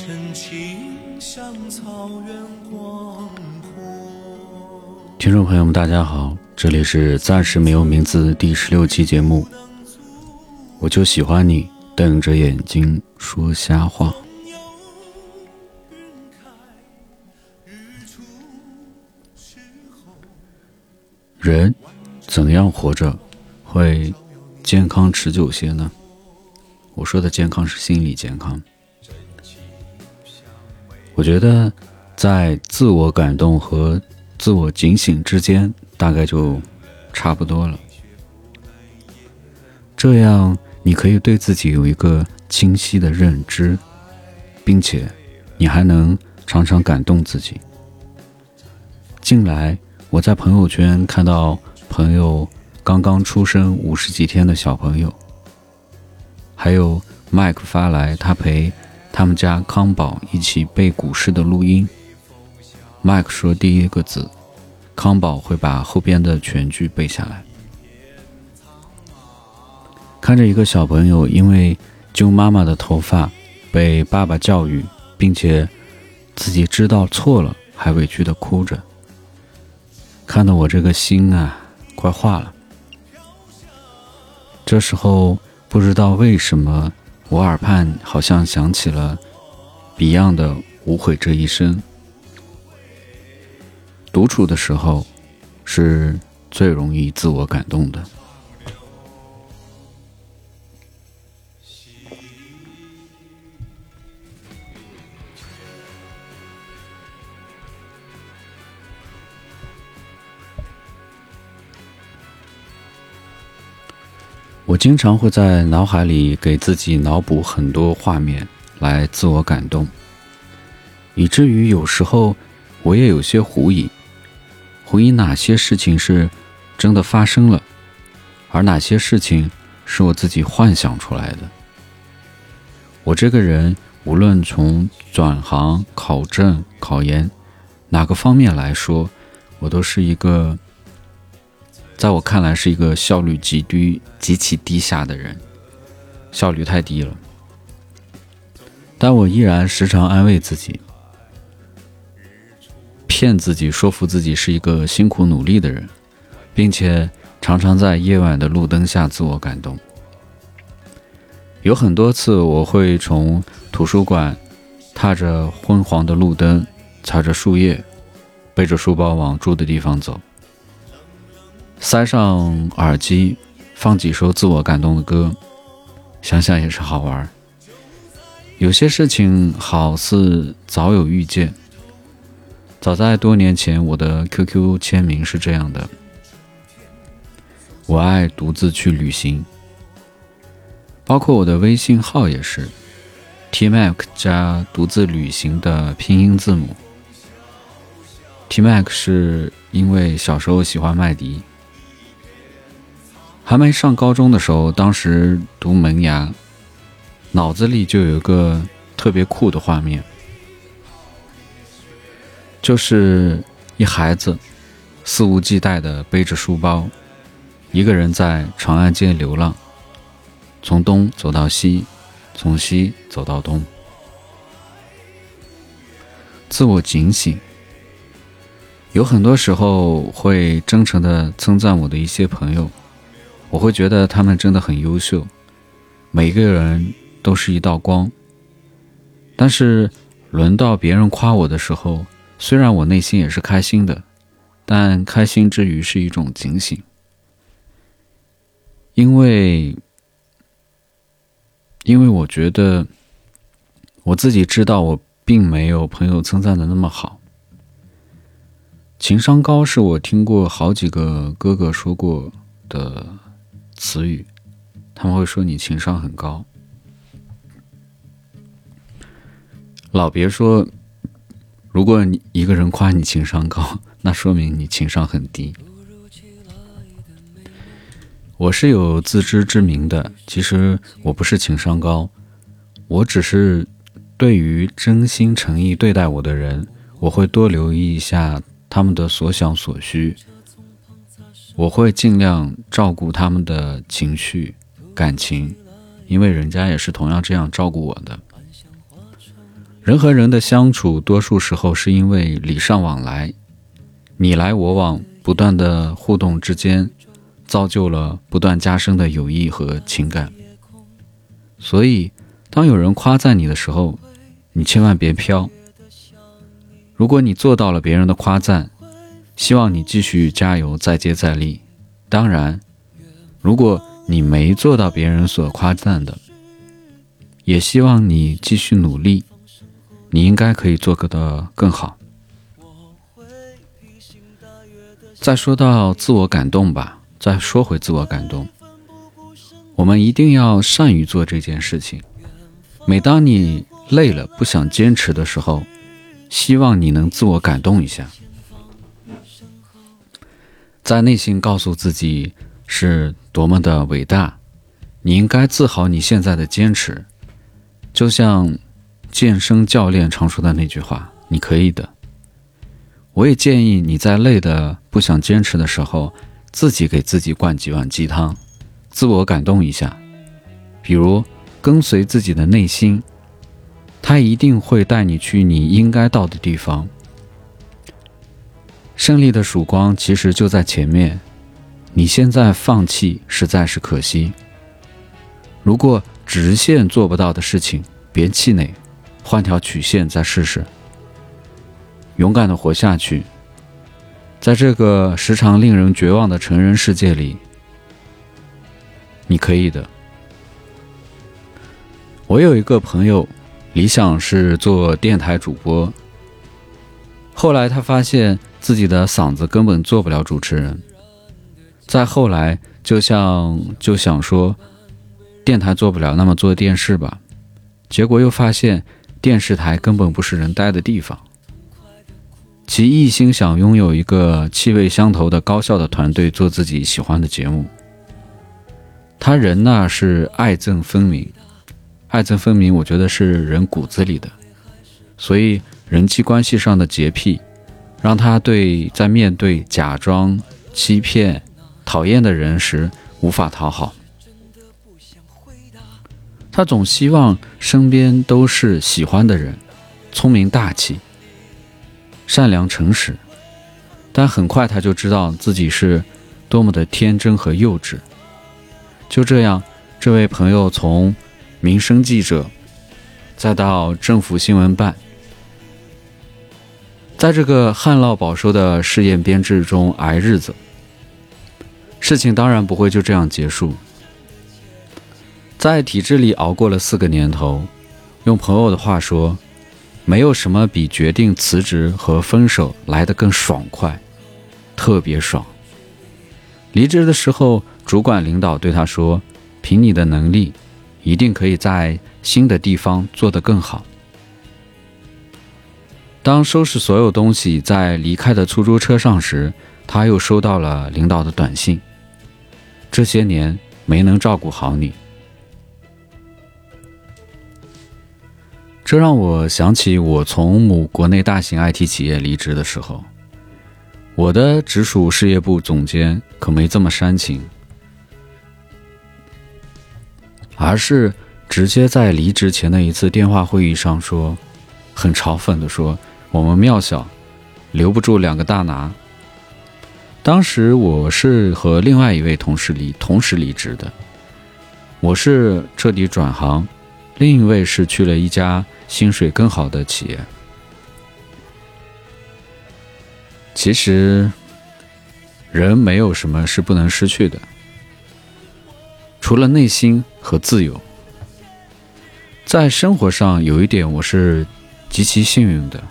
真情像草原广阔。听众朋友们，大家好，这里是暂时没有名字第十六期节目。我就喜欢你瞪着眼睛说瞎话。人怎样活着会健康持久些呢？我说的健康是心理健康。我觉得在自我感动和自我警醒之间，大概就差不多了。这样你可以对自己有一个清晰的认知，并且你还能常常感动自己。近来我在朋友圈看到朋友刚刚出生五十几天的小朋友。还有麦克发来他陪他们家康宝一起背古诗的录音。麦克说第一个字，康宝会把后边的全句背下来。看着一个小朋友因为揪妈妈的头发被爸爸教育，并且自己知道错了还委屈的哭着，看得我这个心啊快化了。这时候。不知道为什么，我耳畔好像响起了 Beyond 的《无悔这一生》。独处的时候，是最容易自我感动的。经常会在脑海里给自己脑补很多画面来自我感动，以至于有时候我也有些狐疑，狐疑哪些事情是真的发生了，而哪些事情是我自己幻想出来的。我这个人无论从转行、考证、考研哪个方面来说，我都是一个。在我看来，是一个效率极低、极其低下的人，效率太低了。但我依然时常安慰自己，骗自己，说服自己是一个辛苦努力的人，并且常常在夜晚的路灯下自我感动。有很多次，我会从图书馆踏着昏黄的路灯，踩着树叶，背着书包往住的地方走。塞上耳机，放几首自我感动的歌，想想也是好玩。有些事情好似早有预见。早在多年前，我的 QQ 签名是这样的：我爱独自去旅行。包括我的微信号也是 T-Mac 加独自旅行的拼音字母。T-Mac 是因为小时候喜欢麦迪。还没上高中的时候，当时读门牙，脑子里就有一个特别酷的画面，就是一孩子肆无忌惮的背着书包，一个人在长安街流浪，从东走到西，从西走到东，自我警醒。有很多时候会真诚的称赞我的一些朋友。我会觉得他们真的很优秀，每个人都是一道光。但是轮到别人夸我的时候，虽然我内心也是开心的，但开心之余是一种警醒，因为，因为我觉得我自己知道我并没有朋友称赞的那么好。情商高是我听过好几个哥哥说过的。词语，他们会说你情商很高。老别说，如果你一个人夸你情商高，那说明你情商很低。我是有自知之明的，其实我不是情商高，我只是对于真心诚意对待我的人，我会多留意一下他们的所想所需。我会尽量照顾他们的情绪、感情，因为人家也是同样这样照顾我的。人和人的相处，多数时候是因为礼尚往来，你来我往，不断的互动之间，造就了不断加深的友谊和情感。所以，当有人夸赞你的时候，你千万别飘。如果你做到了别人的夸赞，希望你继续加油，再接再厉。当然，如果你没做到别人所夸赞的，也希望你继续努力。你应该可以做得更好。再说到自我感动吧，再说回自我感动，我们一定要善于做这件事情。每当你累了不想坚持的时候，希望你能自我感动一下，在内心告诉自己是多么的伟大。你应该自豪你现在的坚持，就像。健身教练常说的那句话：“你可以的。”我也建议你在累的不想坚持的时候，自己给自己灌几碗鸡汤，自我感动一下。比如跟随自己的内心，他一定会带你去你应该到的地方。胜利的曙光其实就在前面，你现在放弃实在是可惜。如果直线做不到的事情，别气馁。换条曲线再试试，勇敢的活下去。在这个时常令人绝望的成人世界里，你可以的。我有一个朋友，理想是做电台主播，后来他发现自己的嗓子根本做不了主持人。再后来，就像就想说，电台做不了，那么做电视吧。结果又发现。电视台根本不是人待的地方。其一心想拥有一个气味相投的高效的团队，做自己喜欢的节目。他人呢是爱憎分明，爱憎分明，我觉得是人骨子里的。所以人际关系上的洁癖，让他对在面对假装、欺骗、讨厌的人时无法讨好。他总希望身边都是喜欢的人，聪明大气、善良诚实，但很快他就知道自己是多么的天真和幼稚。就这样，这位朋友从民生记者，再到政府新闻办，在这个旱涝保收的试验编制中挨日子。事情当然不会就这样结束。在体制里熬过了四个年头，用朋友的话说，没有什么比决定辞职和分手来得更爽快，特别爽。离职的时候，主管领导对他说：“凭你的能力，一定可以在新的地方做得更好。”当收拾所有东西在离开的出租车上时，他又收到了领导的短信：“这些年没能照顾好你。”这让我想起我从某国内大型 IT 企业离职的时候，我的直属事业部总监可没这么煽情，而是直接在离职前的一次电话会议上说，很嘲讽的说：“我们庙小，留不住两个大拿。”当时我是和另外一位同事离同时离职的，我是彻底转行。另一位是去了一家薪水更好的企业。其实，人没有什么是不能失去的，除了内心和自由。在生活上，有一点我是极其幸运的，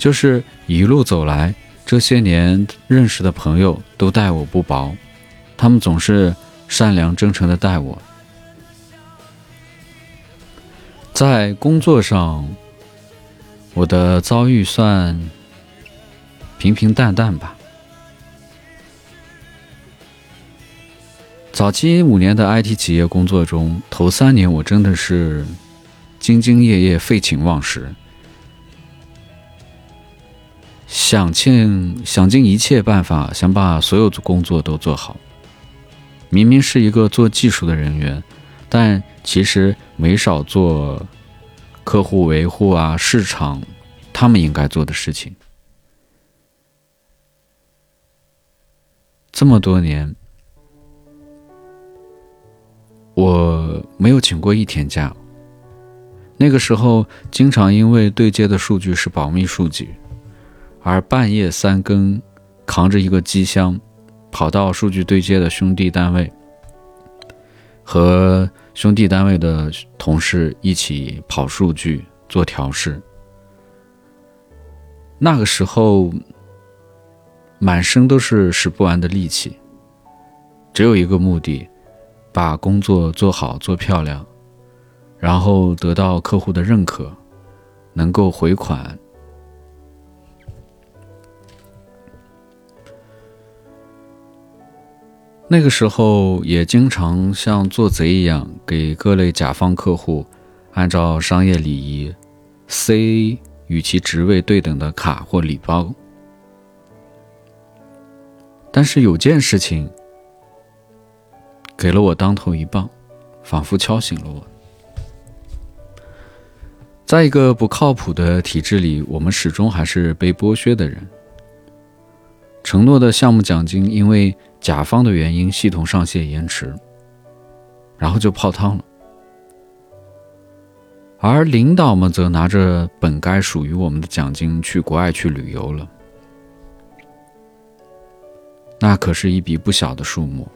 就是一路走来，这些年认识的朋友都待我不薄，他们总是善良真诚的待我。在工作上，我的遭遇算平平淡淡吧。早期五年的 IT 企业工作中，头三年我真的是兢兢业业、废寝忘食，想尽想尽一切办法，想把所有的工作都做好。明明是一个做技术的人员。但其实没少做客户维护啊、市场，他们应该做的事情。这么多年，我没有请过一天假。那个时候，经常因为对接的数据是保密数据，而半夜三更扛着一个机箱，跑到数据对接的兄弟单位，和兄弟单位的同事一起跑数据、做调试。那个时候。满身都是使不完的力气，只有一个目的，把工作做好做漂亮，然后得到客户的认可，能够回款。那个时候也经常像做贼一样，给各类甲方客户按照商业礼仪塞与其职位对等的卡或礼包。但是有件事情给了我当头一棒，仿佛敲醒了我。在一个不靠谱的体制里，我们始终还是被剥削的人。承诺的项目奖金因为甲方的原因，系统上线延迟，然后就泡汤了。而领导们则拿着本该属于我们的奖金去国外去旅游了。那可是一笔不小的数目。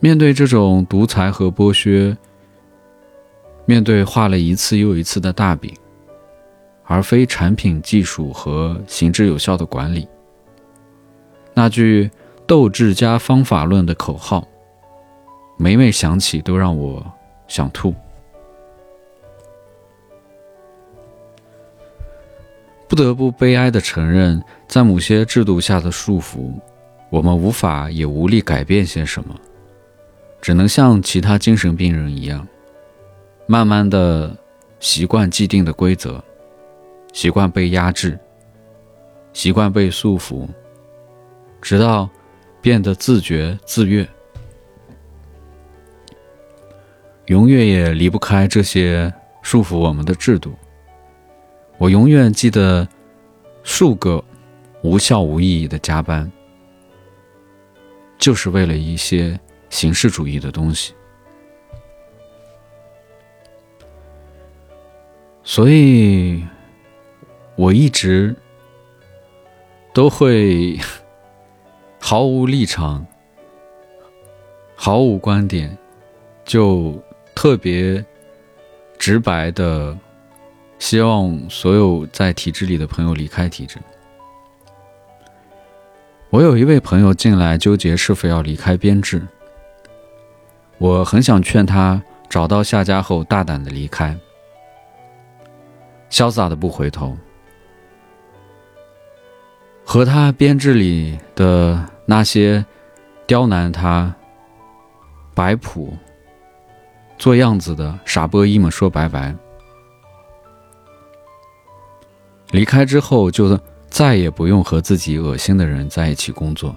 面对这种独裁和剥削，面对画了一次又一次的大饼，而非产品技术和行之有效的管理，那句“斗志加方法论”的口号，每每想起都让我想吐。不得不悲哀地承认，在某些制度下的束缚，我们无法也无力改变些什么，只能像其他精神病人一样，慢慢的习惯既定的规则，习惯被压制，习惯被束缚，直到变得自觉自悦，永远也离不开这些束缚我们的制度。我永远记得数个无效无意义的加班，就是为了一些形式主义的东西。所以，我一直都会毫无立场、毫无观点，就特别直白的。希望所有在体制里的朋友离开体制。我有一位朋友进来纠结是否要离开编制，我很想劝他找到下家后大胆的离开，潇洒的不回头，和他编制里的那些刁难他、摆谱、做样子的傻波一们说拜拜。离开之后，就再也不用和自己恶心的人在一起工作。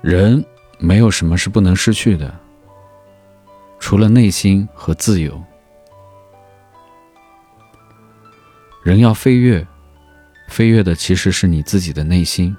人没有什么是不能失去的，除了内心和自由。人要飞跃，飞跃的其实是你自己的内心。